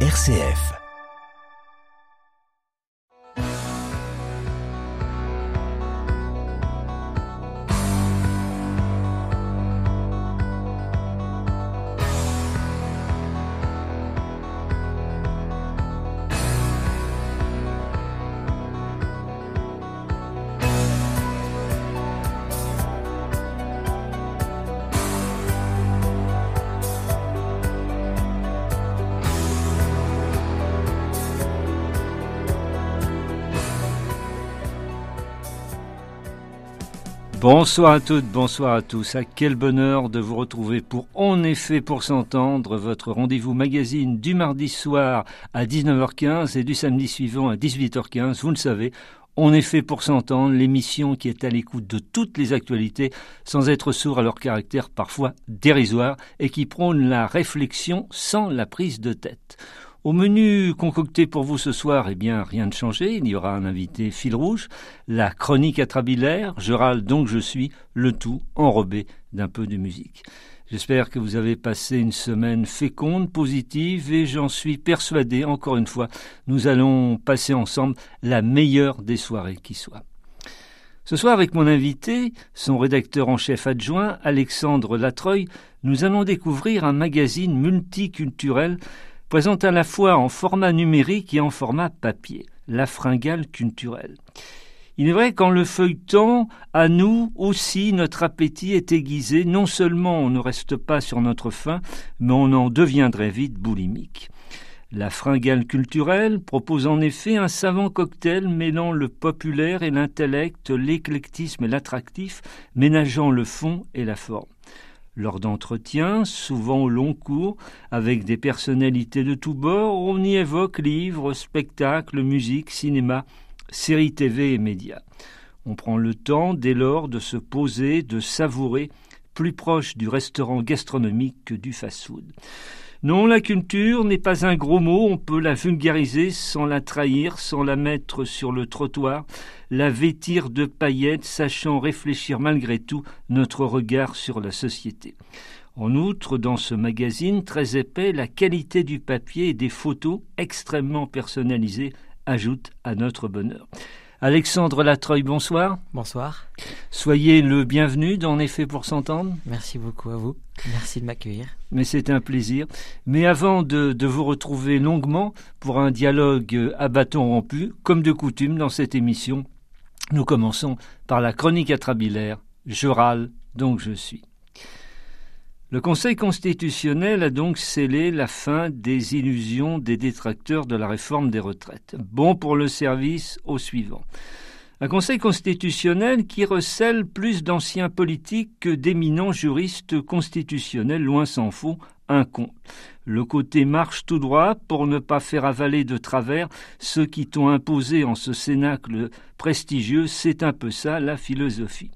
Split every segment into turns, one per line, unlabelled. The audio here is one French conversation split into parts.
RCF.
Bonsoir à toutes, bonsoir à tous. À quel bonheur de vous retrouver pour En effet pour s'entendre, votre rendez-vous magazine du mardi soir à 19h15 et du samedi suivant à 18h15. Vous le savez, En effet pour s'entendre, l'émission qui est à l'écoute de toutes les actualités sans être sourd à leur caractère parfois dérisoire et qui prône la réflexion sans la prise de tête. Au menu concocté pour vous ce soir, eh bien, rien de changé. Il y aura un invité fil rouge, la chronique atrabilaire, je râle donc je suis, le tout enrobé d'un peu de musique. J'espère que vous avez passé une semaine féconde, positive, et j'en suis persuadé, encore une fois, nous allons passer ensemble la meilleure des soirées qui soit. Ce soir, avec mon invité, son rédacteur en chef adjoint, Alexandre Latreuil, nous allons découvrir un magazine multiculturel présente à la fois en format numérique et en format papier, la fringale culturelle. Il est vrai qu'en le feuilletant, à nous aussi notre appétit est aiguisé, non seulement on ne reste pas sur notre faim, mais on en deviendrait vite boulimique. La fringale culturelle propose en effet un savant cocktail mêlant le populaire et l'intellect, l'éclectisme et l'attractif, ménageant le fond et la forme. Lors d'entretiens, souvent au long cours, avec des personnalités de tous bords, on y évoque livres, spectacles, musique, cinéma, séries TV et médias. On prend le temps, dès lors, de se poser, de savourer, plus proche du restaurant gastronomique que du fast-food. Non, la culture n'est pas un gros mot, on peut la vulgariser sans la trahir, sans la mettre sur le trottoir, la vêtir de paillettes, sachant réfléchir malgré tout notre regard sur la société. En outre, dans ce magazine très épais, la qualité du papier et des photos extrêmement personnalisées ajoute à notre bonheur. Alexandre Latreuil, bonsoir.
Bonsoir.
Soyez le bienvenu dans Effet pour s'entendre.
Merci beaucoup à vous. Merci de m'accueillir.
Mais c'est un plaisir. Mais avant de, de, vous retrouver longuement pour un dialogue à bâton rompu, comme de coutume dans cette émission, nous commençons par la chronique atrabilaire. Je râle, donc je suis. Le Conseil constitutionnel a donc scellé la fin des illusions des détracteurs de la réforme des retraites. Bon pour le service au suivant. Un Conseil constitutionnel qui recèle plus d'anciens politiques que d'éminents juristes constitutionnels, loin s'en faut, un con. Le côté marche tout droit pour ne pas faire avaler de travers ceux qui t'ont imposé en ce cénacle prestigieux, c'est un peu ça la philosophie.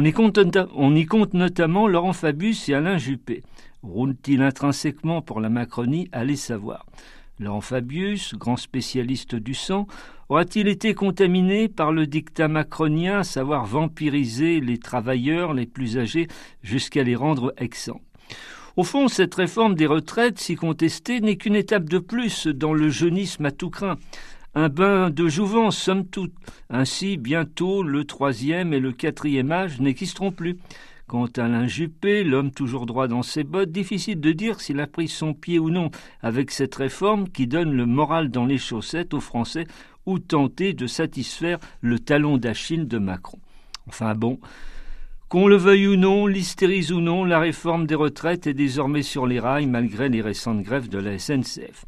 On y, compte, notamment Laurent Fabius et Alain Juppé. Roulent-ils intrinsèquement pour la Macronie? Allez savoir. Laurent Fabius, grand spécialiste du sang, aura-t-il été contaminé par le dictat macronien, à savoir vampiriser les travailleurs les plus âgés jusqu'à les rendre exempts Au fond, cette réforme des retraites, si contestée, n'est qu'une étape de plus dans le jeunisme à tout craint un bain de jouvence, somme toute. Ainsi, bientôt, le troisième et le quatrième âge n'existeront plus. Quant à Alain Juppé, l'homme toujours droit dans ses bottes, difficile de dire s'il a pris son pied ou non avec cette réforme qui donne le moral dans les chaussettes aux Français ou tenter de satisfaire le talon d'Achille de Macron. Enfin bon, qu'on le veuille ou non, l'hystérise ou non, la réforme des retraites est désormais sur les rails malgré les récentes grèves de la SNCF.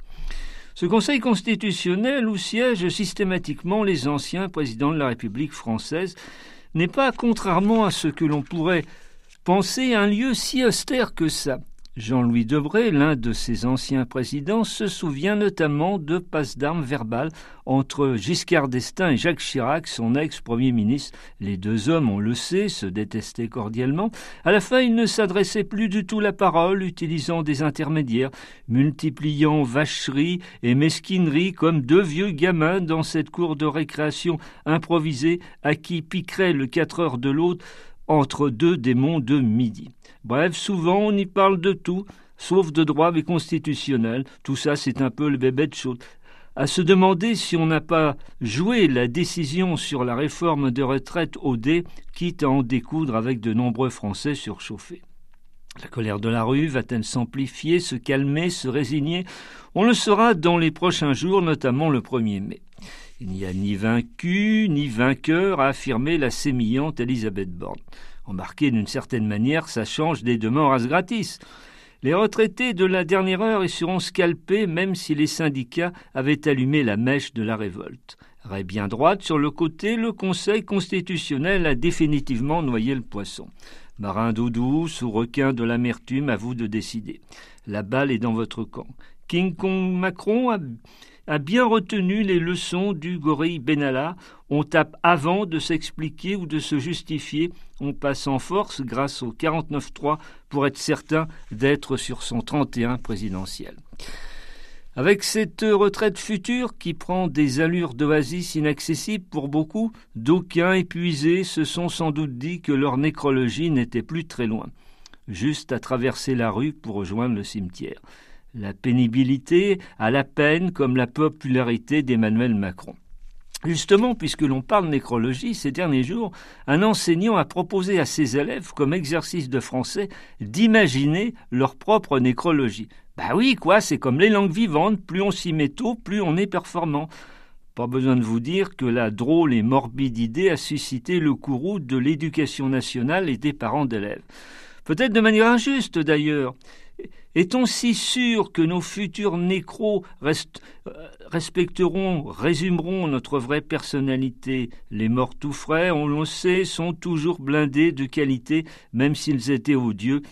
Ce Conseil constitutionnel, où siègent systématiquement les anciens présidents de la République française, n'est pas, contrairement à ce que l'on pourrait penser, un lieu si austère que ça. Jean-Louis Debré, l'un de ses anciens présidents, se souvient notamment de passes d'armes verbales entre Giscard d'Estaing et Jacques Chirac, son ex-premier ministre. Les deux hommes, on le sait, se détestaient cordialement. À la fin, ils ne s'adressaient plus du tout la parole, utilisant des intermédiaires, multipliant vacheries et mesquineries comme deux vieux gamins dans cette cour de récréation improvisée à qui piquerait le quatre heures de l'autre entre deux démons de midi. Bref, souvent on y parle de tout, sauf de droit mais constitutionnel. Tout ça, c'est un peu le bébé de chaud. À se demander si on n'a pas joué la décision sur la réforme de retraite au dé, quitte à en découdre avec de nombreux Français surchauffés. La colère de la rue va-t-elle s'amplifier, se calmer, se résigner? On le saura dans les prochains jours, notamment le 1er mai. Il n'y a ni vaincu ni vainqueur, a affirmé la sémillante Elisabeth Borne. Embarqué d'une certaine manière, ça change des demandes à gratis. Les retraités de la dernière heure y seront scalpés même si les syndicats avaient allumé la mèche de la révolte. Raie bien droite sur le côté, le Conseil constitutionnel a définitivement noyé le poisson. Marin d'eau douce ou requin de l'amertume, à vous de décider. La balle est dans votre camp. King Kong Macron a a bien retenu les leçons du gorille Benalla. On tape avant de s'expliquer ou de se justifier. On passe en force grâce au 49-3 pour être certain d'être sur son 31 présidentiel. Avec cette retraite future qui prend des allures d'oasis inaccessibles pour beaucoup, d'aucuns épuisés se sont sans doute dit que leur nécrologie n'était plus très loin, juste à traverser la rue pour rejoindre le cimetière la pénibilité à la peine comme la popularité d'Emmanuel Macron. Justement, puisque l'on parle nécrologie, ces derniers jours, un enseignant a proposé à ses élèves, comme exercice de français, d'imaginer leur propre nécrologie. Bah oui, quoi, c'est comme les langues vivantes, plus on s'y met tôt, plus on est performant. Pas besoin de vous dire que la drôle et morbide idée a suscité le courroux de l'éducation nationale et des parents d'élèves. Peut-être de manière injuste d'ailleurs. Est-on si sûr que nos futurs nécros euh, respecteront, résumeront notre vraie personnalité? Les morts tout frais, on le sait, sont toujours blindés de qualité, même s'ils étaient odieux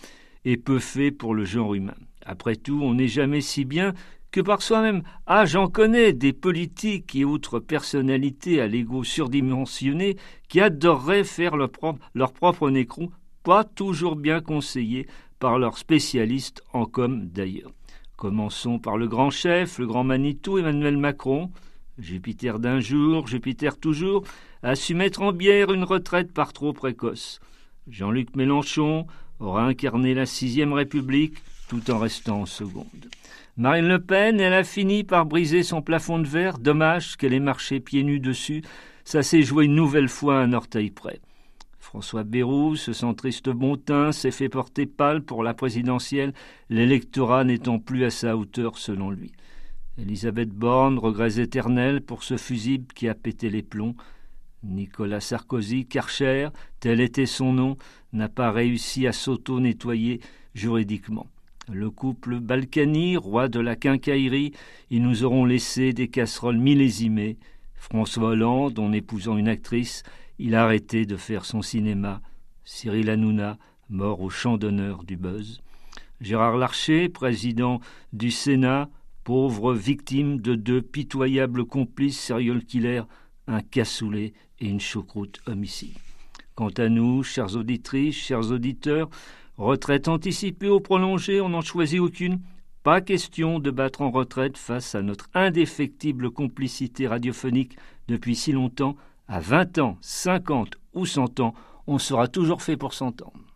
et peu faits pour le genre humain. Après tout, on n'est jamais si bien que par soi-même. Ah, j'en connais des politiques et autres personnalités à l'ego surdimensionné qui adoreraient faire leur propre, leur propre nécro, pas toujours bien conseillés par leurs spécialistes en com d'ailleurs. Commençons par le grand chef, le grand Manitou, Emmanuel Macron. Jupiter d'un jour, Jupiter toujours, a su mettre en bière une retraite par trop précoce. Jean-Luc Mélenchon aura incarné la sixième République tout en restant en seconde. Marine Le Pen, elle a fini par briser son plafond de verre. Dommage qu'elle ait marché pieds nus dessus. Ça s'est joué une nouvelle fois un orteil près. François Bayrou, ce centriste bontin, s'est fait porter pâle pour la présidentielle, l'électorat n'étant plus à sa hauteur selon lui. Elisabeth Borne, regrets éternels pour ce fusible qui a pété les plombs. Nicolas Sarkozy, Karcher, tel était son nom, n'a pas réussi à s'auto-nettoyer juridiquement. Le couple Balkany, roi de la quincaillerie, ils nous auront laissé des casseroles millésimées. François Hollande, en épousant une actrice, il a arrêté de faire son cinéma. Cyril Hanouna, mort au champ d'honneur du buzz. Gérard Larcher, président du Sénat, pauvre victime de deux pitoyables complices serial killers, un cassoulet et une choucroute homicide. Quant à nous, chères auditrices, chers auditeurs, retraite anticipée ou prolongée, on n'en choisit aucune. Pas question de battre en retraite face à notre indéfectible complicité radiophonique depuis si longtemps à 20 ans, 50 ou 100 ans, on sera toujours fait pour s'entendre.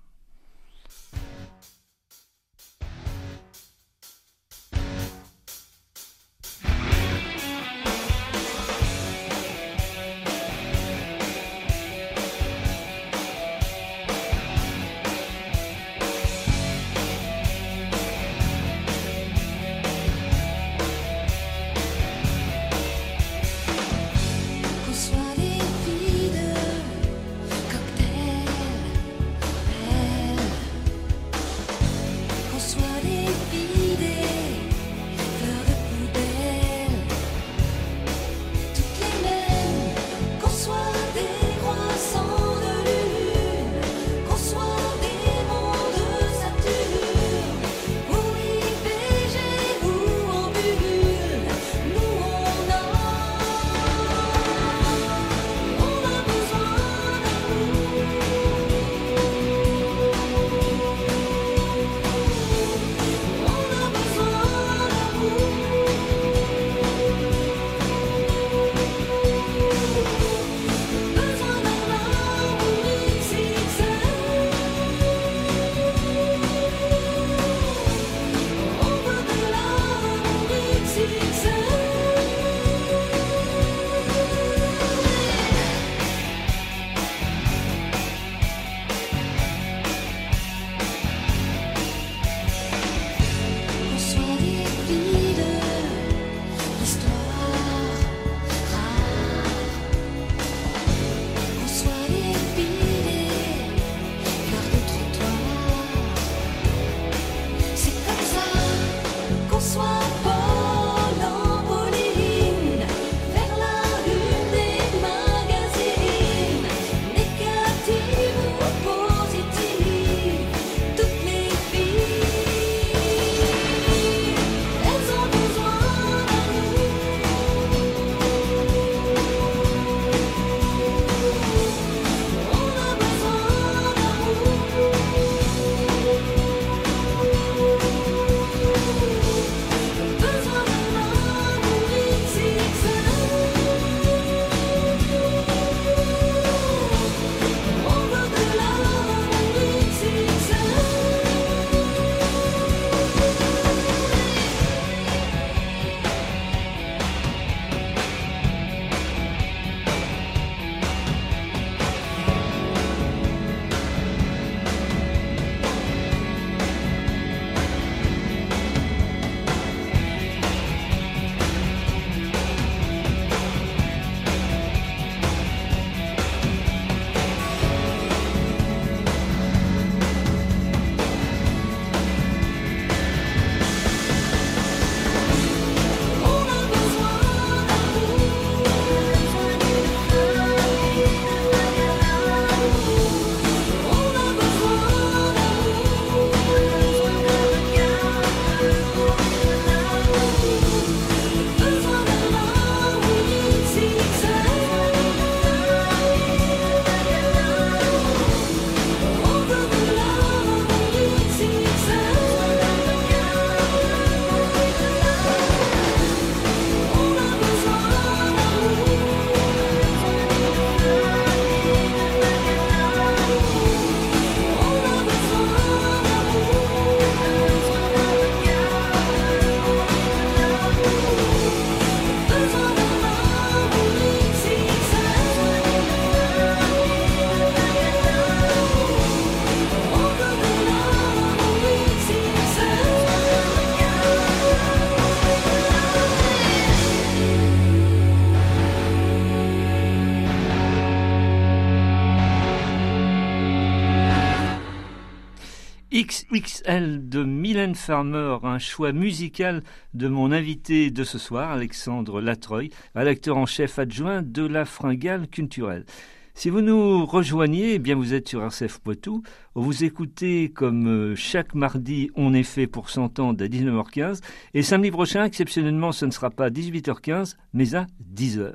Un choix musical de mon invité de ce soir, Alexandre Latreuil, rédacteur en chef adjoint de la Fringale culturelle. Si vous nous rejoignez, eh bien vous êtes sur RCF Poitou. Vous écoutez comme euh, chaque mardi, on est fait pour s'entendre à 19h15. Et samedi prochain, exceptionnellement, ce ne sera pas à 18h15, mais à 10h.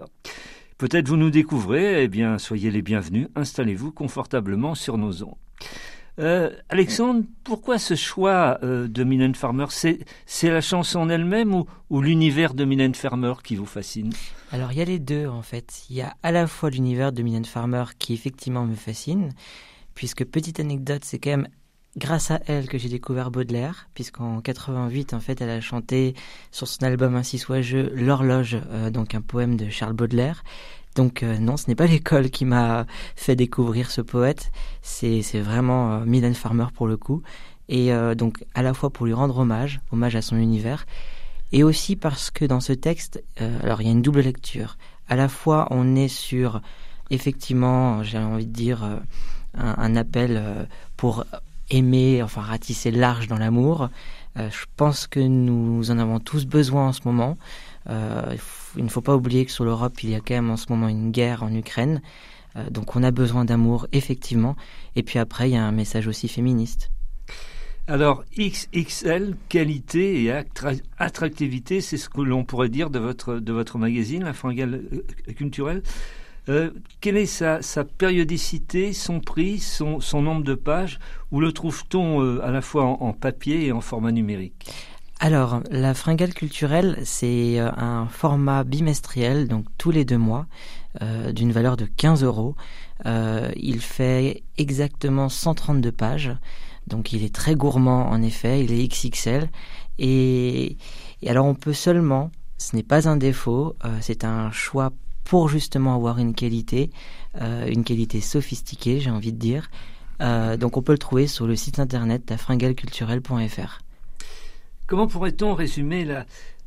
Peut-être vous nous découvrez, eh bien soyez les bienvenus, installez-vous confortablement sur nos ondes. Euh, Alexandre, pourquoi ce choix euh, de Mylène Farmer? C'est la chanson elle-même ou, ou l'univers de Mylène Farmer qui vous fascine?
Alors il y a les deux en fait. Il y a à la fois l'univers de Mylène Farmer qui effectivement me fascine, puisque petite anecdote, c'est quand même grâce à elle que j'ai découvert Baudelaire, puisqu'en 88 en fait elle a chanté sur son album Ainsi soit je l'horloge, euh, donc un poème de Charles Baudelaire. Donc euh, non, ce n'est pas l'école qui m'a fait découvrir ce poète, c'est vraiment euh, Mylène Farmer pour le coup. Et euh, donc à la fois pour lui rendre hommage, hommage à son univers, et aussi parce que dans ce texte, alors il y a une double lecture. À la fois on est sur effectivement, j'ai envie de dire, un, un, appel pour aimer, enfin ratisser large dans l'amour. je pense que nous en avons tous besoin en ce moment. Euh, il ne faut pas oublier que sur l'Europe, il y a quand même en ce moment une guerre en Ukraine. Euh, donc on a besoin d'amour, effectivement. Et puis après, il y a un message aussi féministe.
Alors, XXL, qualité et attractivité, c'est ce que l'on pourrait dire de votre, de votre magazine, La Fringale euh, culturelle. quelle est sa, périodicité, son prix, son, son, nombre de pages Où le trouve-t-on à la fois en, papier et en format numérique?
Alors, la fringale culturelle, c'est euh, un format bimestriel, donc tous les deux mois, euh, d'une valeur de 15 euros. Euh, il fait exactement 132 pages, donc il est très gourmand en effet, il est XXL. Et, alors on peut seulement, ce n'est pas un défaut, c'est un choix pour justement avoir une qualité, une qualité sophistiquée, j'ai envie de dire. donc on peut le trouver sur le site internet fringaleculturelle.fr.
Comment pourrait-on résumer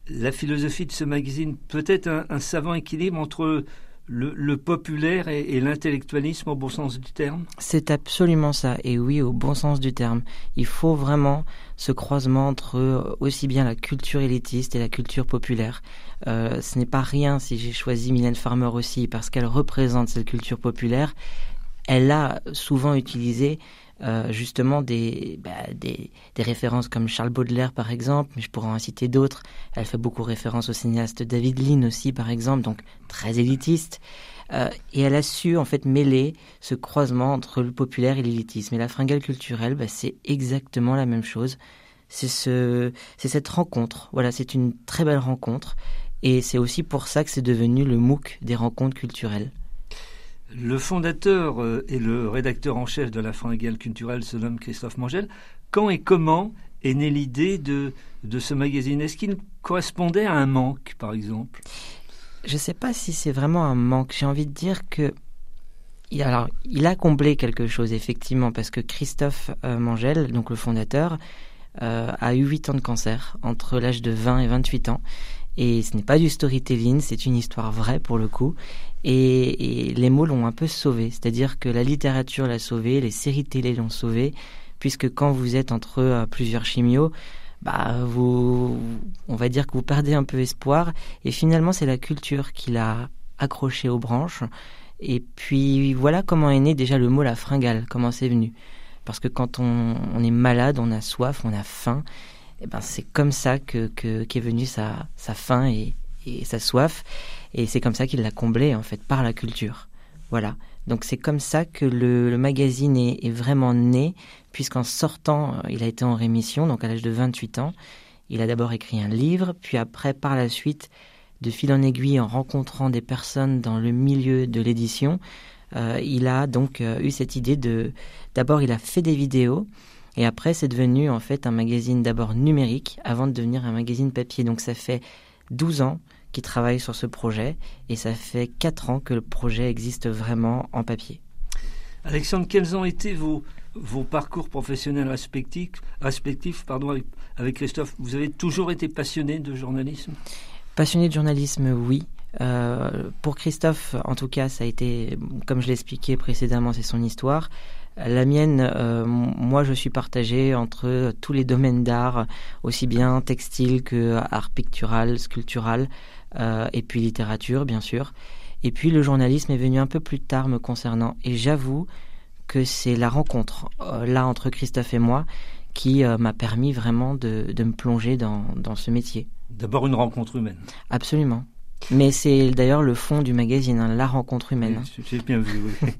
la, philosophie de ce magazine? Peut-être un, savant équilibre entre le, populaire et, l'intellectualisme au bon sens du terme?
C'est absolument ça, et oui, au bon sens du terme. Il faut vraiment ce croisement entre euh, aussi bien la culture élitiste et la culture populaire. Euh, ce n'est pas rien si j'ai choisi Mylène Farmer aussi, parce qu'elle représente cette culture populaire. Elle a souvent utilisé euh, justement des, bah, des, des, références comme Charles Baudelaire par exemple, mais je pourrais en citer d'autres. Elle fait beaucoup référence au cinéaste David Lean aussi par exemple, donc très élitiste. Euh, et elle a su en fait mêler ce croisement entre le populaire et l'élitisme. Et la fringale culturelle, bah, c'est exactement la même chose. C'est ce, c'est cette rencontre. Voilà, c'est une très belle rencontre. Et c'est aussi pour ça que c'est devenu le MOOC des rencontres culturelles.
Le fondateur euh, et le rédacteur en chef de la Fringale culturelle se nomme Christophe Mangel. Quand et comment est née l'idée de, de ce magazine? Est-ce qu'il correspondait à un manque, par exemple?
Je ne sais pas si c'est vraiment un manque. J'ai envie de dire que il, alors, il a comblé quelque chose, effectivement, parce que Christophe euh, Mangel, donc le fondateur, euh, a eu 8 ans de cancer entre l'âge de 20 et 28 ans. Et ce n'est pas du storytelling, c'est une histoire vraie pour le coup. Et, les mots l'ont un peu sauvé, c'est-à-dire que la littérature l'a sauvé, les séries télé l'ont sauvé, puisque quand vous êtes entre euh, plusieurs chimios, bah vous, on va dire que vous perdez un peu espoir. Et finalement, c'est la culture qui l'a accroché aux branches. Et puis voilà comment est né déjà le mot la fringale, comment c'est venu. Parce que quand on, on, est malade, on a soif, on a faim. Et ben c'est comme ça que qu'est venue sa, sa faim et, et sa soif. Et c'est comme ça qu'il l'a comblé, en fait, par la culture. Voilà. Donc c'est comme ça que le, magazine est, vraiment né, puisqu'en sortant, euh, il a été en rémission, donc à l'âge de 28 ans. Il a d'abord écrit un livre, puis après, par la suite, de fil en aiguille, en rencontrant des personnes dans le milieu de l'édition, euh, il a donc euh, eu cette idée de... D'abord, il a fait des vidéos, et après, c'est devenu en fait un magazine d'abord numérique, avant de devenir un magazine papier. Donc ça fait 12 ans qui travaille sur ce projet et ça fait 4 ans que le projet existe vraiment en papier.
Alexandre, quels ont été vos, vos parcours professionnels respectifs, respectifs pardon, avec, Christophe? Vous avez toujours été passionné de journalisme?
Passionné de journalisme, oui. Euh, pour Christophe, en tout cas, ça a été, comme je l'expliquais précédemment, c'est son histoire. La mienne, moi, je suis partagé entre tous les domaines d'art, aussi bien textile que art pictural, sculptural, et puis littérature, bien sûr. Et puis le journalisme est venu un peu plus tard me concernant. Et j'avoue que c'est la rencontre là entre Christophe et moi qui m'a permis vraiment de, me plonger dans, dans ce métier.
D'abord une rencontre humaine.
Absolument. Mais c'est d'ailleurs le fond du magazine, hein, la rencontre humaine.
J'ai bien vu, oui.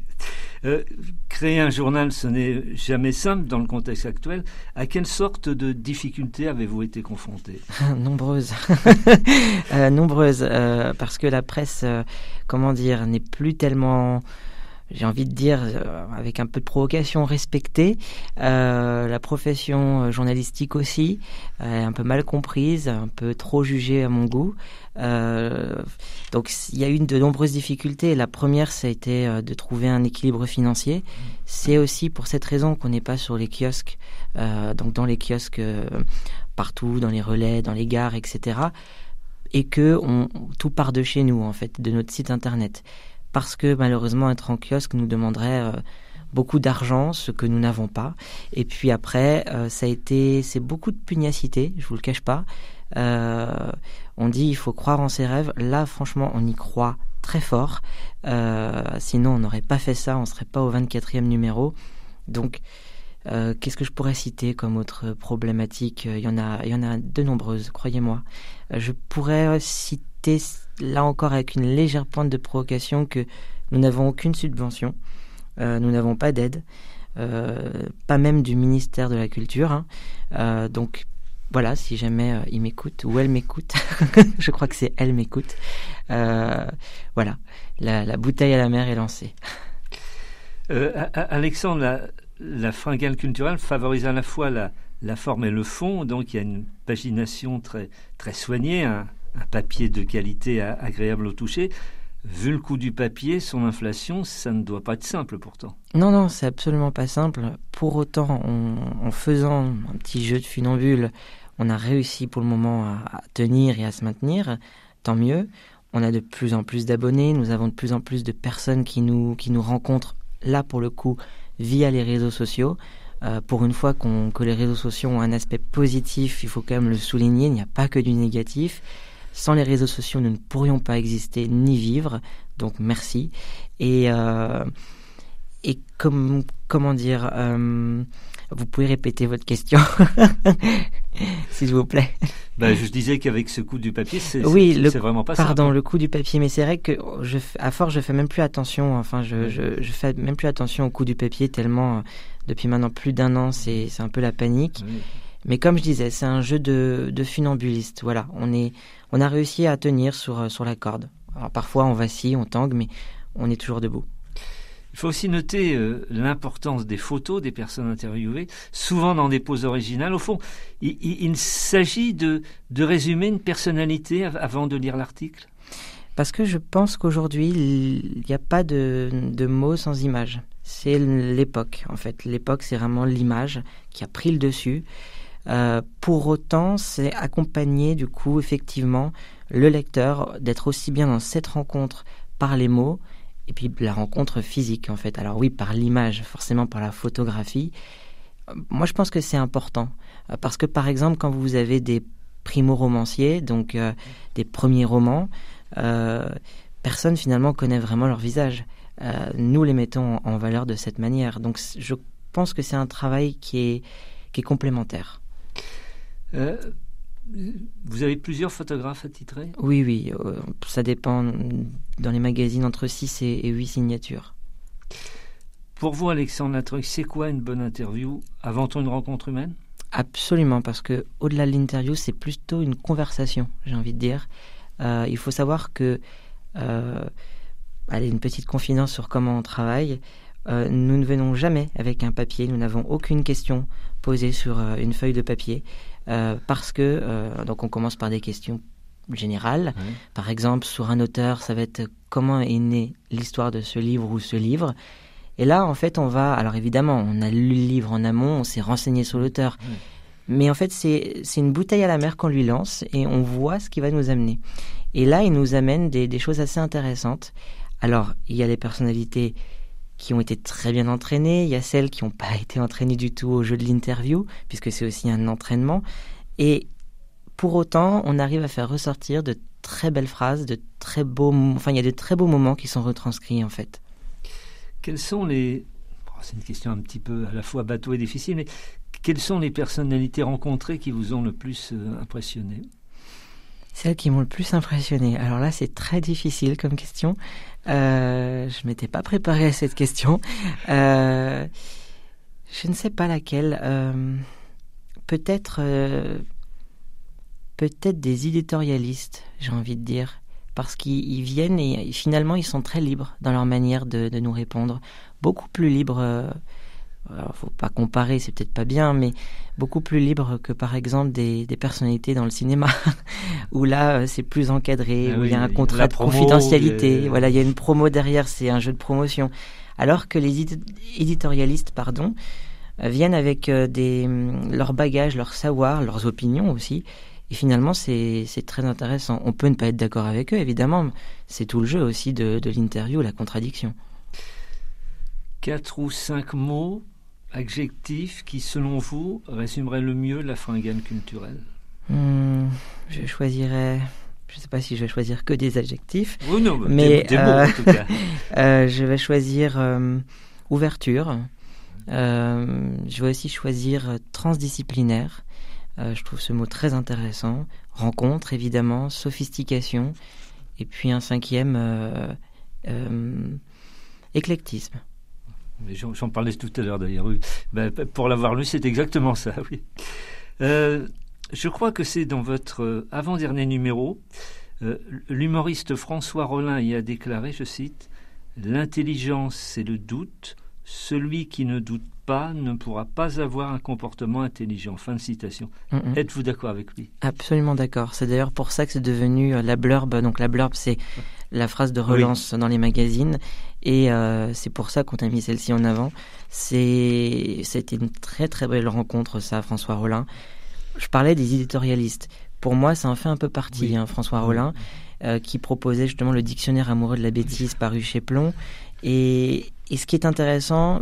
Euh, créer un journal, ce n'est jamais simple dans le contexte actuel. À quelle sorte de difficultés avez-vous été confronté
Nombreuses. euh, nombreuses, euh, parce que la presse, comment dire, n'est plus tellement j'ai envie de dire, euh, avec un peu de provocation, respectée. Euh, la profession euh, journalistique aussi, euh, un peu mal comprise, un peu trop jugée à mon goût. Donc il y a eu de nombreuses difficultés. La première, ça a été de trouver un équilibre financier. C'est aussi pour cette raison qu'on n'est pas sur les kiosques, donc dans les kiosques partout, dans les relais, dans les gares, etc. Et que tout part de chez nous, en fait, de notre site internet parce que malheureusement être en kiosque nous demanderait euh, beaucoup d'argent, ce que nous n'avons pas. Et puis après, euh, ça a été, c'est beaucoup de pugnacité, je vous le cache pas. Euh, on dit il faut croire en ses rêves. Là, franchement, on y croit très fort. sinon, on n'aurait pas fait ça, on serait pas au 24e numéro. Donc, qu'est-ce que je pourrais citer comme autre problématique? Il y en a, il y en a de nombreuses, croyez-moi. je pourrais citer là encore avec une légère pointe de provocation que nous n'avons aucune subvention, euh, nous n'avons pas d'aide, euh, pas même du ministère de la Culture. Hein. Euh, donc voilà, si jamais il m'écoute ou elle m'écoute, je crois que c'est elle m'écoute. voilà, la, bouteille à la mer est lancée.
Alexandre, la, fringale culturelle favorise à la fois la, la, forme et le fond, donc il y a une pagination très, très soignée, hein un papier de qualité agréable au toucher. Vu le coût du papier, son inflation, ça ne doit pas être simple pourtant.
Non, non, c'est absolument pas simple. Pour autant, en faisant un petit jeu de funambule, on a réussi pour le moment à, tenir et à se maintenir. Tant mieux. On a de plus en plus d'abonnés, nous avons de plus en plus de personnes qui nous, qui nous rencontrent, là pour le coup, via les réseaux sociaux. Euh, pour une fois que les réseaux sociaux ont un aspect positif, il faut quand même le souligner, il n'y a pas que du négatif. Sans les réseaux sociaux, nous ne pourrions pas exister ni vivre. Donc merci. Et, euh, et comme, comment dire, euh, vous pouvez répéter votre question, s'il vous plaît.
Ben, je disais qu'avec ce coup du papier, c'est oui, vraiment pas
Pardon, le coup du papier, mais c'est vrai que je, à force, je fais même plus attention. Enfin, je, je, je, fais même plus attention au coup du papier tellement depuis maintenant plus d'un an, c'est un peu la panique. Mais comme je disais, c'est un jeu de, de funambuliste. Voilà, on est, on a réussi à tenir sur, euh, sur la corde. Alors parfois on vacille, on tangue, mais on est toujours debout.
Il faut aussi noter euh, l'importance des photos des personnes interviewées, souvent dans des poses originales. Au fond, il, s'agit de, de résumer une personnalité avant de lire l'article.
Parce que je pense qu'aujourd'hui, il n'y a pas de, de mots sans image. C'est l'époque, en fait. L'époque, c'est vraiment l'image qui a pris le dessus. Euh, pour autant, c'est accompagner du coup effectivement le lecteur d'être aussi bien dans cette rencontre par les mots et puis la rencontre physique en fait. Alors oui, par l'image, forcément par la photographie. Euh, moi, je pense que c'est important euh, parce que par exemple, quand vous avez des primo-romanciers, donc des premiers romans, personne finalement connaît vraiment leur visage. nous les mettons en valeur de cette manière. Donc je pense que c'est un travail qui est, qui est complémentaire.
Euh, vous avez plusieurs photographes attitrés?
Oui, oui. Euh, ça dépend dans les magazines entre 6 et, 8 signatures.
Pour vous, Alexandre Latruc, c'est quoi une bonne interview? Avant une rencontre humaine?
Absolument, parce que au-delà de l'interview, c'est plutôt une conversation, j'ai envie de dire. Euh, il faut savoir que, allez, une petite confidence sur comment on travaille. nous ne venons jamais avec un papier, nous n'avons aucune question posée sur une feuille de papier. Euh, parce que euh, donc on commence par des questions générales. Par exemple, sur un auteur, ça va être comment est née l'histoire de ce livre ou ce livre. Et là, en fait, on va. Alors évidemment, on a lu le livre en amont, on s'est renseigné sur l'auteur. Mais en fait, c'est une bouteille à la mer qu'on lui lance et on voit ce qui va nous amener. Et là, il nous amène des, des choses assez intéressantes. Alors, il y a les personnalités qui ont été très bien entraînées, il y a celles qui n'ont pas été entraînées du tout au jeu de l'interview, puisque c'est aussi un entraînement. Et pour autant, on arrive à faire ressortir de très belles phrases, de très beaux, enfin, il y a de très beaux moments qui sont retranscrits en fait.
Quels sont les, c'est une question un petit peu à la fois bateau et difficile, mais quelles sont les personnalités rencontrées qui vous ont le plus euh, impressionné?
Celles qui m'ont le plus impressionné. Alors là, c'est très difficile comme question. Euh, je m'étais pas préparé à cette question. Euh, je ne sais pas laquelle. Euh, peut-être, peut-être des éditorialistes, j'ai envie de dire, parce qu'ils viennent et, finalement ils sont très libres dans leur manière de nous répondre, beaucoup plus libres alors faut pas comparer, c'est peut-être pas bien, mais beaucoup plus libre que par exemple des, des personnalités dans le cinéma, où là euh, c'est plus encadré, ah où il y a un contrat de confidentialité, voilà, il y a une promo derrière, c'est un jeu de promotion. Alors que les éditorialistes, pardon, euh, viennent avec euh, des, mm, leur bagage, leur savoir, leurs opinions aussi. Et finalement, c'est très intéressant. On peut ne pas être d'accord avec eux, évidemment. C'est tout le jeu aussi de, de l'interview, la contradiction.
Quatre ou cinq mots adjectif qui, selon vous, résumerait le mieux la fringale culturelle
hmm, Je choisirais. Je ne sais pas si je vais choisir que des adjectifs.
Oui, non, mais des, mots, en tout cas.
Euh, je vais choisir euh, ouverture. Euh, je vais aussi choisir transdisciplinaire. je trouve ce mot très intéressant. Rencontre, évidemment, sophistication. Et puis un cinquième, éclectisme.
J'en parlais tout à l'heure d'ailleurs. Ben, pour l'avoir lu, c'est exactement ça. Oui. Euh, je crois que c'est dans votre euh, avant-dernier numéro. Euh, l'humoriste François Rollin y a déclaré, je cite, L'intelligence, c'est le doute. Celui qui ne doute pas ne pourra pas avoir un comportement intelligent. Fin de citation. Êtes-vous d'accord avec lui?
Absolument d'accord. C'est d'ailleurs pour ça que c'est devenu la blurbe. Donc la blurbe, c'est la phrase de relance dans les magazines. Et euh, c'est pour ça qu'on a mis celle-ci en avant. C'est, c'était une très très belle rencontre, ça, François Rollin. Je parlais des éditorialistes. Pour moi, ça en fait un peu partie, hein, François Rollin, euh, qui proposait justement le dictionnaire amoureux de la bêtise paru chez Plomb. Et, et ce qui est intéressant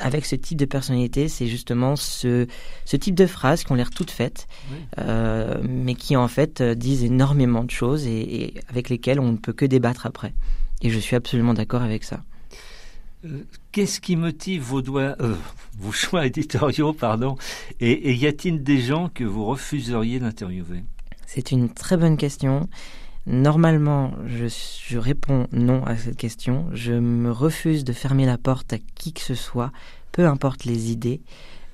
avec ce type de personnalité, c'est justement ce, ce type de phrases qui ont l'air toutes faites, euh, mais qui en fait disent énormément de choses et, et, avec lesquelles on ne peut que débattre après. Et je suis absolument d'accord avec ça.
Euh, qu'est-ce qui motive vos, doigts, euh, vos choix éditoriaux pardon, et, y a-t-il des gens que vous refuseriez d'interviewer?
C'est une très bonne question. Normalement, je, réponds non à cette question. Je me refuse de fermer la porte à qui que ce soit, peu importe les idées.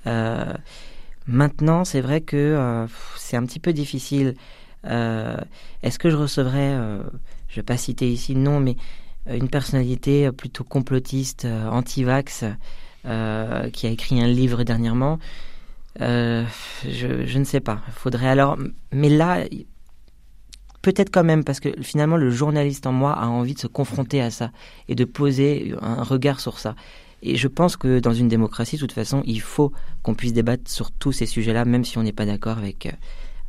Euh, maintenant, c'est vrai que euh, c'est un petit peu difficile. Euh, Est-ce que je recevrais je vais pas citer ici le nom, mais une personnalité plutôt complotiste, anti-vax, qui a écrit un livre dernièrement? je, je, ne sais pas. Faudrait alors. Mais là, peut-être quand même, parce que finalement, le journaliste en moi a envie de se confronter à ça et de poser un regard sur ça. Et je pense que dans une démocratie, de toute façon, il faut qu'on puisse débattre sur tous ces sujets-là, même si on n'est pas d'accord avec,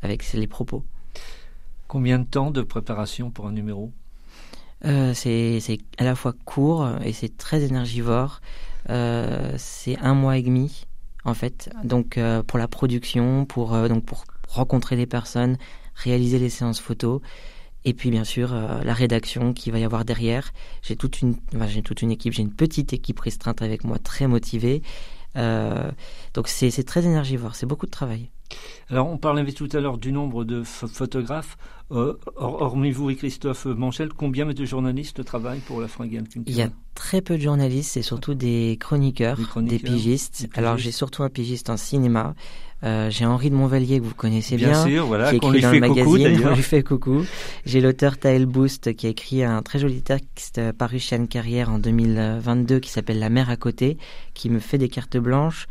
avec les propos.
Combien de temps de préparation pour un numéro?
Euh, C'est à la fois court et c'est très énergivore. Euh, c'est un mois et demi en fait. Donc euh, pour la production, pour euh, donc pour rencontrer les personnes, réaliser les séances photos. Et puis bien sûr la rédaction qui va y avoir derrière. J'ai toute une, enfin, j'ai toute une équipe, j'ai une petite équipe restreinte avec moi, très motivée. donc c'est très énergivore, c'est beaucoup de travail.
Alors, on parlait tout à l'heure du nombre de photographes. Euh, hormis vous et Christophe Manchel, combien de journalistes travaillent pour la Fringale
Il y a très peu de journalistes, c'est surtout des chroniqueurs, des, pigistes. Alors, j'ai surtout un pigiste en cinéma. Euh, j'ai Henri de Montvallier que vous connaissez bien,
bien sûr, voilà,
qui écrit dans le magazine. On lui fait coucou. J'ai l'auteur Taël Boost qui a écrit un très joli texte paru chez Anne Carrière en 2022 qui s'appelle La mer à côté, qui me fait des cartes blanches.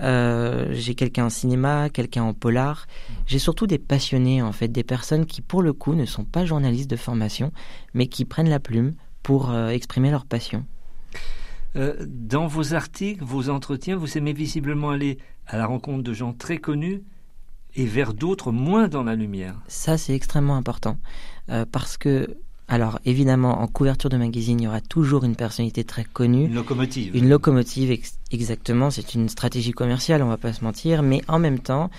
Euh, j'ai quelqu'un en cinéma, quelqu'un en polar. J'ai surtout des passionnés, en fait, des personnes qui, pour le coup, ne sont pas journalistes de formation, mais qui prennent la plume pour euh, exprimer leur passion.
Euh, dans vos articles, vos entretiens, vous aimez visiblement aller à la rencontre de gens très connus et vers d'autres moins dans la lumière.
Ça, c'est extrêmement important, parce que Alors évidemment, en couverture de magazine, il y aura toujours une personnalité très connue.
Une locomotive.
Une locomotive, exactement. C'est une stratégie commerciale, on va pas se mentir. Mais en même temps,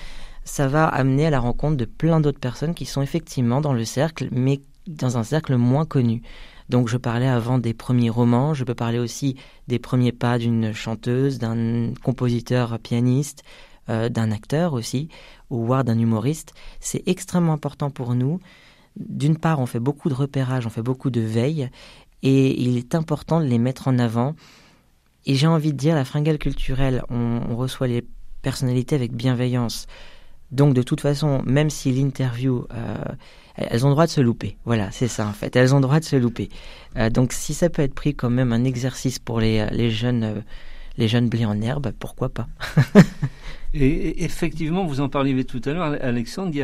ça va amener à la rencontre de plein d'autres personnes qui sont effectivement dans le cercle, mais dans un cercle moins connu. Donc je parlais avant des premiers romans, je peux parler aussi des premiers pas d'une chanteuse, d'un compositeur pianiste, euh, d'un acteur aussi, ou voire d'un humoriste. C'est extrêmement important pour nous d'une part, on fait beaucoup de repérage, on fait beaucoup de veille, et il est important de les mettre en avant. Et j'ai envie de dire, la fringale culturelle, on, reçoit les personnalités avec bienveillance. Donc de toute façon, même si l'interview, euh, elles ont droit de se louper. Voilà, c'est ça en fait. Elles ont droit de se louper. Euh, donc si ça peut être pris comme même un exercice pour les, les jeunes, euh, les jeunes blés en herbe, pourquoi pas?
Et effectivement, vous en parliez tout à l'heure, Alexandre, il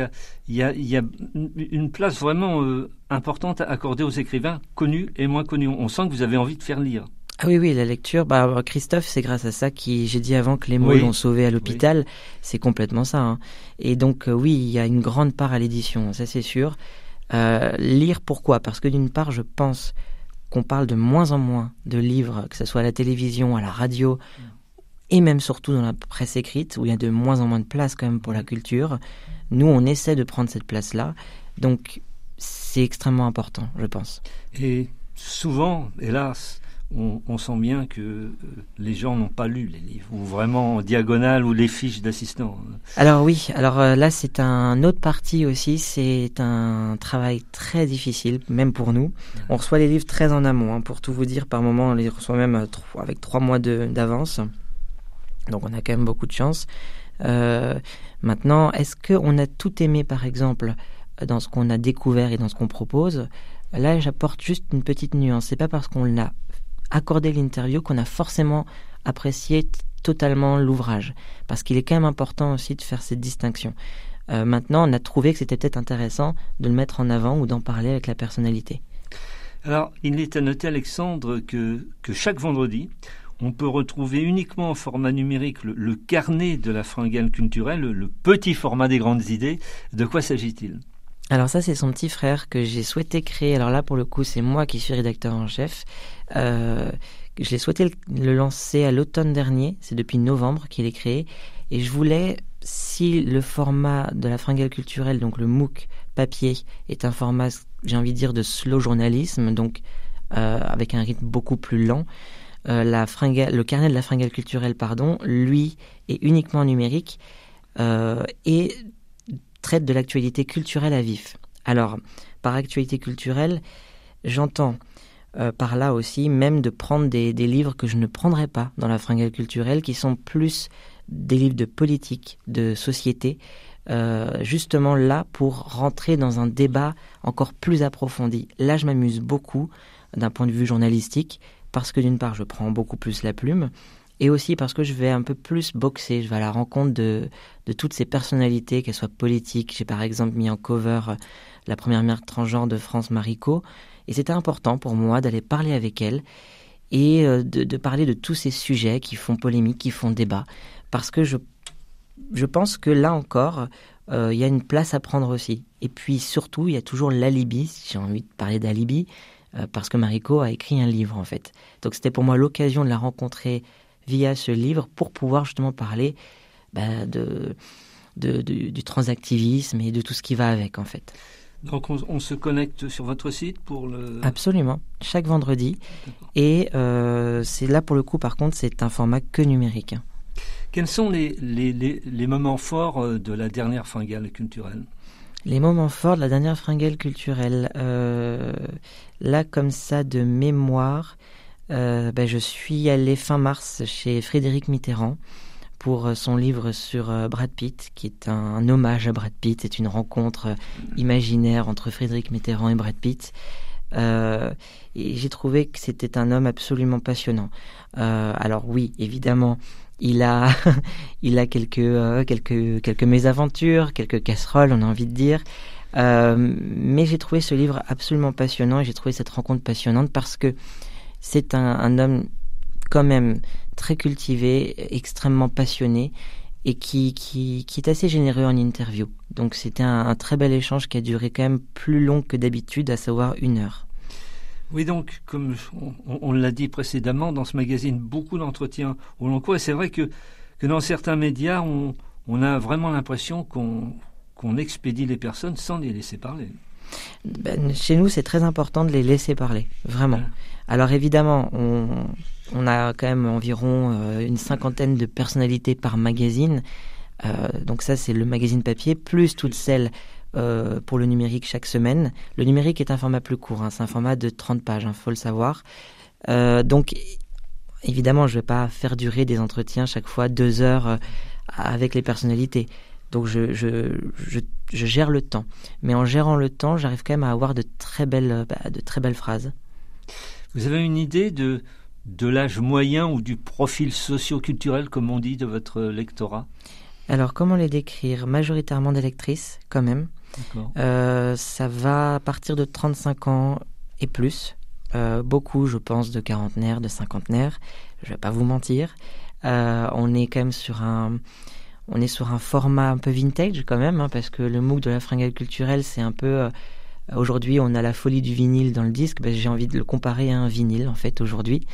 y, a, il, y a, une place vraiment euh, importante accordée aux écrivains connus et moins connus. On sent que vous avez envie de faire lire.
Ah oui, oui, la lecture. Bah, Christophe, c'est grâce à ça qui, j'ai dit avant que les mots l'ont sauvé à l'hôpital. C'est complètement ça. Hein. Et donc, euh, oui, il y a une grande part à l'édition, ça c'est sûr. Euh, lire, pourquoi? Parce que d'une part, je pense qu'on parle de moins en moins de livres, que ce soit à la télévision, à la radio, et même surtout dans la presse écrite, où il y a de moins en moins de place quand même pour la culture. Nous, on essaie de prendre cette place-là. Donc, c'est extrêmement important, je pense.
Et souvent, hélas, on, sent bien que euh, les gens n'ont pas lu les livres, ou vraiment en diagonale, ou les fiches d'assistants.
Alors oui, alors euh, là c'est un autre parti aussi, c'est un travail très difficile, même pour nous. On reçoit les livres très en amont, hein, pour tout vous dire, par moment on les reçoit même euh, avec trois mois d'avance. Donc on a quand même beaucoup de chance. Euh, maintenant, est-ce qu'on a tout aimé, par exemple, dans ce qu'on a découvert et dans ce qu'on propose? Là, j'apporte juste une petite nuance. C'est pas parce qu'on a accordé l'interview qu'on a forcément apprécié totalement l'ouvrage, parce qu'il est quand même important aussi de faire cette distinction. Euh, maintenant, on a trouvé que c'était peut-être intéressant de le mettre en avant ou d'en parler avec la personnalité.
Alors, il est à noter, Alexandre, que, que chaque vendredi, on peut retrouver uniquement en format numérique le, carnet de la fringale culturelle, le, petit format des grandes idées. De quoi s'agit-il?
Alors ça, c'est son petit frère que j'ai souhaité créer. Alors là, pour le coup, c'est moi qui suis rédacteur en chef. Euh, je l'ai souhaité le, lancer à l'automne dernier. C'est depuis novembre qu'il est créé. Et je voulais, si le format de la fringale culturelle, donc le MOOC papier, est un format, j'ai envie de dire, de slow journalisme, donc euh, avec un rythme beaucoup plus lent, euh, la le carnet de la fringale culturelle, pardon, lui, est uniquement numérique et traite de l'actualité culturelle à vif. Alors, par actualité culturelle, j'entends euh, par là aussi même de prendre des, livres que je ne prendrais pas dans la fringale culturelle, qui sont plus des livres de politique, de société, justement là pour rentrer dans un débat encore plus approfondi. Là, je m'amuse beaucoup d'un point de vue journalistique parce que d'une part, je prends beaucoup plus la plume, et aussi parce que je vais un peu plus boxer, je vais à la rencontre de, de toutes ces personnalités, qu'elles soient politiques. J'ai par exemple mis en cover euh, la première mère transgenre de France, Marico, et c'était important pour moi d'aller parler avec elle et euh, de, parler de tous ces sujets qui font polémique, qui font débat, parce que je, je pense que là encore, euh, il y a une place à prendre aussi. Et puis surtout, il y a toujours l'alibi, si j'ai envie de parler d'alibi, euh, parce que Mariko a écrit un livre en fait. Donc c'était pour moi l'occasion de la rencontrer via ce livre pour pouvoir justement parler bah, de, du transactivisme et de tout ce qui va avec en fait.
Donc on, se connecte sur votre site pour le...
Absolument, chaque vendredi. Et euh, c'est là pour le coup par contre c'est un format que numérique.
Quels sont les, les, les moments forts euh, de la dernière fringale culturelle?
Les moments forts de la dernière fringale culturelle. Euh, là, comme ça, de mémoire, euh, ben, je suis allé fin mars chez Frédéric Mitterrand pour son livre sur euh, Brad Pitt, qui est un, hommage à Brad Pitt. C'est une rencontre imaginaire entre Frédéric Mitterrand et Brad Pitt. et j'ai trouvé que c'était un homme absolument passionnant. alors oui, évidemment, il a, il a quelques, euh, quelques, quelques mésaventures, quelques casseroles, on a envie de dire. Euh, mais j'ai trouvé ce livre absolument passionnant et j'ai trouvé cette rencontre passionnante parce que c'est un, homme quand même très cultivé, extrêmement passionné et qui, qui, est assez généreux en interview. Donc c'était un, un, très bel échange qui a duré quand même plus long que d'habitude, à savoir une heure.
Oui, donc, comme on, l'a dit précédemment, dans ce magazine, beaucoup d'entretiens au long cours. Et c'est vrai que, que dans certains médias, on, on a vraiment l'impression qu'on qu'on expédie les personnes sans les laisser parler.
Ben, chez nous, c'est très important de les laisser parler, vraiment. Alors évidemment, on, on, a quand même environ euh, une cinquantaine de personnalités par magazine. Euh, donc ça, c'est le magazine papier, plus toutes celles euh, pour le numérique chaque semaine. Le numérique est un format plus court, hein, c'est un format de 30 pages, il hein, faut le savoir. Donc évidemment, je ne vais pas faire durer des entretiens chaque fois deux heures avec les personnalités. Donc je, je, je, je, gère le temps. Mais en gérant le temps, j'arrive quand même à avoir de très belles, bah, de très belles phrases.
Vous avez une idée de, de l'âge moyen ou du profil socio-culturel, comme on dit, de votre lectorat?
Alors comment les décrire? Majoritairement des lectrices, quand même. Euh, ça va partir de 35 ans et plus. Euh, beaucoup, je pense, de quarantenaires, de cinquantenaires. Je vais pas vous mentir. Euh, on est quand même sur un, on est sur un format un peu vintage quand même, hein, parce que le MOOC de la fringale culturelle, c'est un peu. aujourd'hui, on a la folie du vinyle dans le disque. Ben, j'ai envie de le comparer à un vinyle en fait aujourd'hui.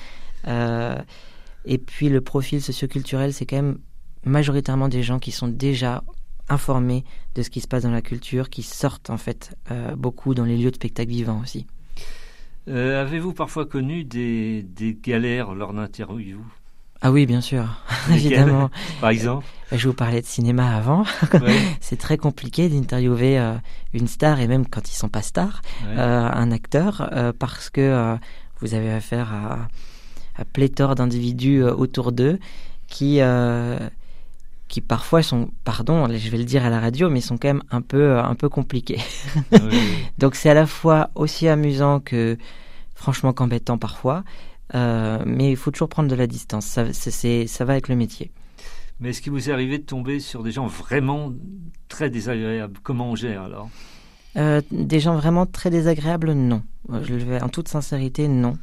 et puis le profil socioculturel, c'est quand même majoritairement des gens qui sont déjà informés de ce qui se passe dans la culture, qui sortent en fait euh, beaucoup dans les lieux de spectacle vivants aussi.
Euh, avez-vous parfois connu des, des galères lors d'interviews?
Ah oui, bien sûr, évidemment.
Par exemple
Je vous parlais de cinéma avant. c'est très compliqué d'interviewer euh, une star, et même quand ils sont pas stars, un acteur, parce que vous avez affaire à, à pléthore d'individus autour d'eux qui qui parfois sont, pardon, je vais le dire à la radio, mais sont quand même un peu, euh, un peu compliqués. Donc c'est à la fois aussi amusant que franchement qu'embêtant parfois, euh, mais il faut toujours prendre de la distance. Ça, c'est, ça va avec le métier.
Mais est-ce qu'il vous est arrivé de tomber sur des gens vraiment très désagréables? Comment on gère alors?
Euh, Des gens vraiment très désagréables, non. Je le vais en toute sincérité, non.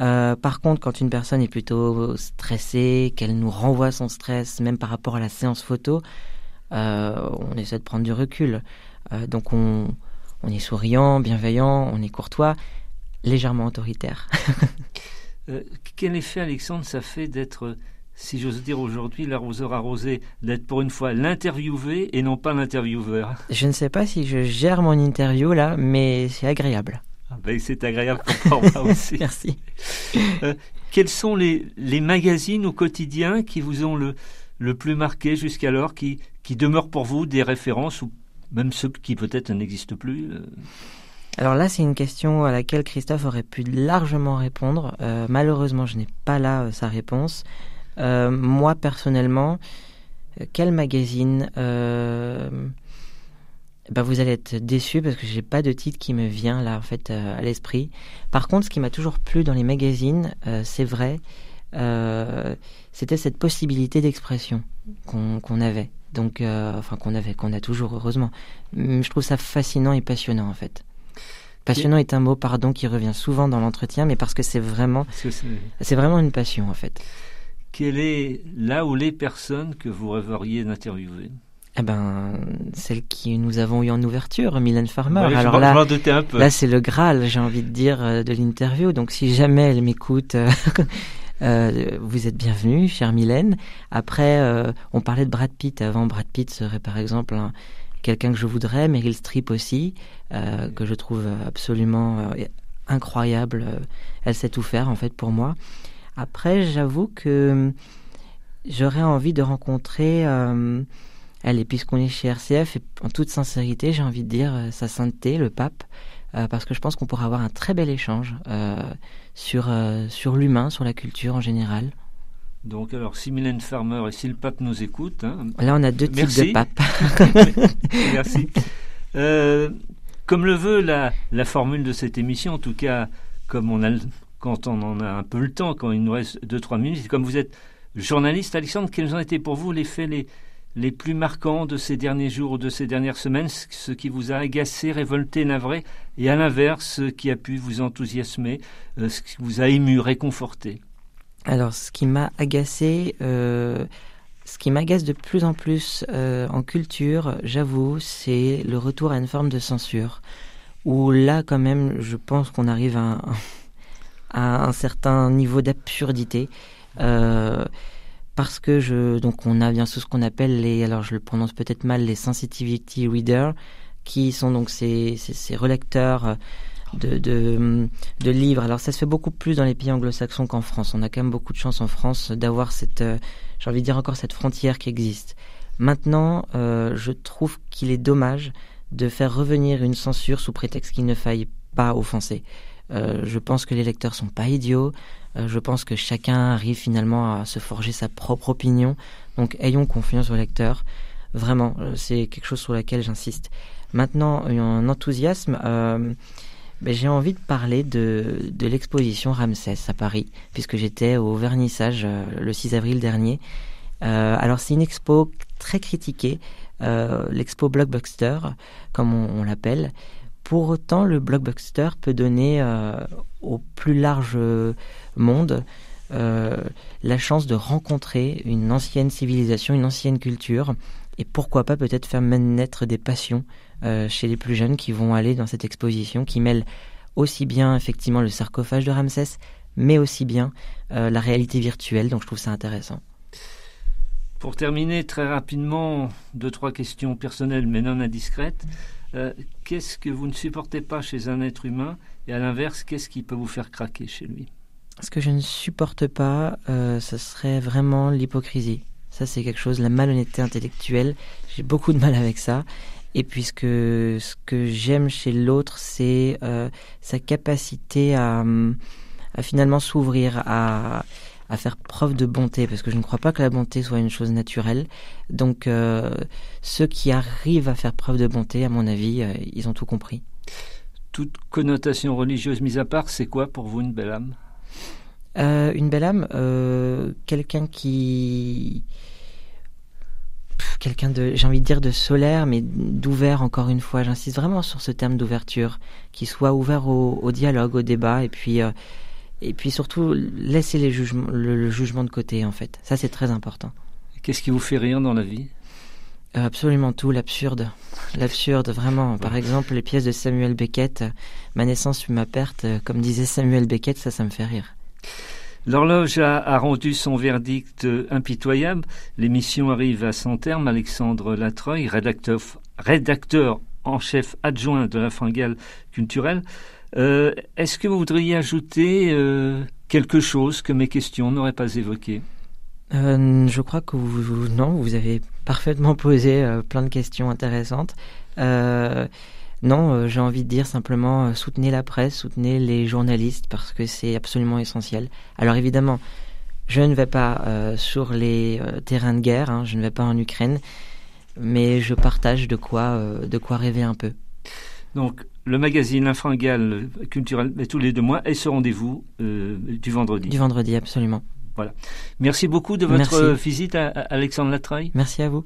Euh, par contre, quand une personne est plutôt stressée, qu'elle nous renvoie son stress, même par rapport à la séance photo, euh, on essaie de prendre du recul. Euh, donc on, on, est souriant, bienveillant, on est courtois, légèrement autoritaire.
quel effet, Alexandre, ça fait d'être, si j'ose dire aujourd'hui, l'arroseur arrosé, d'être pour une fois l'interviewé et non pas l'intervieweur
Je ne sais pas si je gère mon interview là, mais c'est agréable.
Ah ben, c'est agréable pour moi aussi.
Merci.
Euh, quels sont les, les, magazines au quotidien qui vous ont le, le plus marqué jusqu'alors, qui, qui demeurent pour vous des références, ou même ceux qui peut-être n'existent plus euh?
Alors là, c'est une question à laquelle Christophe aurait pu largement répondre. Euh, malheureusement, je n'ai pas là sa réponse. moi, personnellement, quel magazine bah vous allez être déçu parce que j'ai pas de titre qui me vient là en fait euh, à l'esprit. Par contre, ce qui m'a toujours plu dans les magazines, euh, c'est vrai, euh, c'était cette possibilité d'expression qu'on avait. Donc, enfin qu'on avait, qu'on a toujours heureusement. Je trouve ça fascinant et passionnant en fait. Passionnant est un mot, pardon, qui revient souvent dans l'entretien, mais parce que c'est vraiment, c'est vraiment une passion en fait.
Quelle est là où les personnes que vous rêveriez d'interviewer?
Eh ben, celle qui nous avons eu en ouverture, Mylène Farmer.
Alors là, un peu.
là c'est le Graal, j'ai envie de dire, euh, de l'interview. Donc si jamais elle m'écoute, euh, euh, vous êtes bienvenue, chère Mylène. Après, on parlait de Brad Pitt. Avant, Brad Pitt serait par exemple quelqu'un que je voudrais, Meryl Streep aussi, que je trouve absolument incroyable. Elle sait tout faire en fait pour moi. Après, j'avoue que j'aurais envie de rencontrer Allez, puisqu'on est chez RCF, et en toute sincérité, j'ai envie de dire euh, sa sainteté, le pape, euh, parce que je pense qu'on pourra avoir un très bel échange euh, sur, sur l'humain, sur la culture en général.
Donc, alors, si Mylène Farmer et si le pape nous écoute. Hein,
Là, on a deux types de papes.
Merci. comme le veut la, la formule de cette émission, en tout cas, comme on a, quand on en a un peu le temps, quand il nous reste 2-3 minutes, comme vous êtes journaliste, Alexandre, quels ont été pour vous les faits les, les plus marquants de ces derniers jours ou de ces dernières semaines, ce qui vous a agacé, révolté, navré, et à l'inverse, ce qui a pu vous enthousiasmer, euh, ce qui vous a ému, réconforté?
Alors, ce qui m'a agacé, euh, ce qui m'agace de plus en plus euh, en culture, j'avoue, c'est le retour à une forme de censure, où là, quand même, je pense qu'on arrive à un certain niveau d'absurdité. Euh, parce que je donc on a bien sûr ce qu'on appelle les alors je le prononce peut-être mal les sensitivity readers qui sont donc ces, ces, relecteurs de, de, de, livres. Alors ça se fait beaucoup plus dans les pays anglo-saxons qu'en France. On a quand même beaucoup de chance en France d'avoir cette, euh, j'ai envie de dire encore cette frontière qui existe. Maintenant, euh, je trouve qu'il est dommage de faire revenir une censure sous prétexte qu'il ne faille pas offenser. Euh, je pense que les lecteurs sont pas idiots. Je pense que chacun arrive finalement à se forger sa propre opinion. Donc ayons confiance aux lecteurs. Vraiment, c'est quelque chose sur lequel j'insiste. Maintenant, un enthousiasme. Ben, j'ai envie de parler de, l'exposition Ramsès à Paris, puisque j'étais au vernissage le 6 avril dernier. alors c'est une expo très critiquée, l'expo Blockbuster, comme on l'appelle. Pour autant, le blockbuster peut donner euh, au plus large monde euh, la chance de rencontrer une ancienne civilisation, une ancienne culture, et pourquoi pas peut-être faire naître des passions euh, chez les plus jeunes qui vont aller dans cette exposition, qui mêle aussi bien effectivement le sarcophage de Ramsès, mais aussi bien la réalité virtuelle. Donc je trouve ça intéressant.
Pour terminer très rapidement, deux trois questions personnelles mais non indiscrètes. Euh, qu'est-ce que vous ne supportez pas chez un être humain? Et à l'inverse, qu'est-ce qui peut vous faire craquer chez lui?
Ce que je ne supporte pas, euh, ce serait vraiment l'hypocrisie. Ça, c'est quelque chose, la malhonnêteté intellectuelle. J'ai beaucoup de mal avec ça. Et puisque ce que j'aime chez l'autre, c'est euh, sa capacité à, à finalement s'ouvrir, à, à faire preuve de bonté, parce que je ne crois pas que la bonté soit une chose naturelle. Donc euh, ceux qui arrivent à faire preuve de bonté, à mon avis, euh, ils ont tout compris.
Toute connotation religieuse mise à part, c'est quoi pour vous une belle âme?
Euh, Une belle âme, quelqu'un qui quelqu'un de, j'ai envie de dire de solaire, mais d'ouvert encore une fois. J'insiste vraiment sur ce terme d'ouverture, qui soit ouvert au, au, dialogue, au débat, et puis et puis surtout laisser les jugements, le, jugement de côté en fait. Ça c'est très important.
Qu'est-ce qui vous fait rire dans la vie?
Euh, Absolument tout, l'absurde. L'absurde, vraiment. Par exemple, les pièces de Samuel Beckett, Ma naissance puis ma perte, euh, comme disait Samuel Beckett, ça, ça me fait rire.
L'horloge a, rendu son verdict euh, impitoyable. L'émission arrive à son terme. Alexandre Latreuil, rédacteur, en chef adjoint de la Fringale culturelle, euh, est-ce que vous voudriez ajouter euh, quelque chose que mes questions n'auraient pas évoqué
Je crois que vous, non, vous avez parfaitement posé plein de questions intéressantes. Non, j'ai envie de dire simplement soutenez la presse, soutenez les journalistes parce que c'est absolument essentiel. Alors évidemment, je ne vais pas sur les terrains de guerre, hein, je ne vais pas en Ukraine, mais je partage de quoi, de quoi rêver un peu.
Donc, le magazine Infrangal culturel tous les deux mois et ce rendez-vous euh, du vendredi?
Du vendredi, absolument.
Voilà. Merci beaucoup de votre visite à, Alexandre Latraille.
Merci à vous.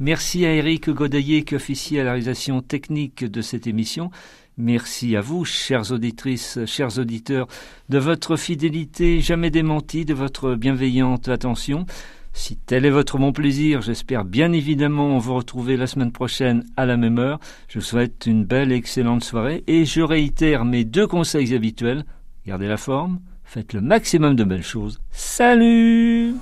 Merci à Eric Godaillé qui officie à la réalisation technique de cette émission. Merci à vous, chères auditrices, chers auditeurs, de votre fidélité jamais démentie, de votre bienveillante attention. Si tel est votre bon plaisir, j'espère bien évidemment vous retrouver la semaine prochaine à la même heure. Je vous souhaite une belle et excellente soirée et je réitère mes deux conseils habituels. Gardez la forme, faites le maximum de belles choses. Salut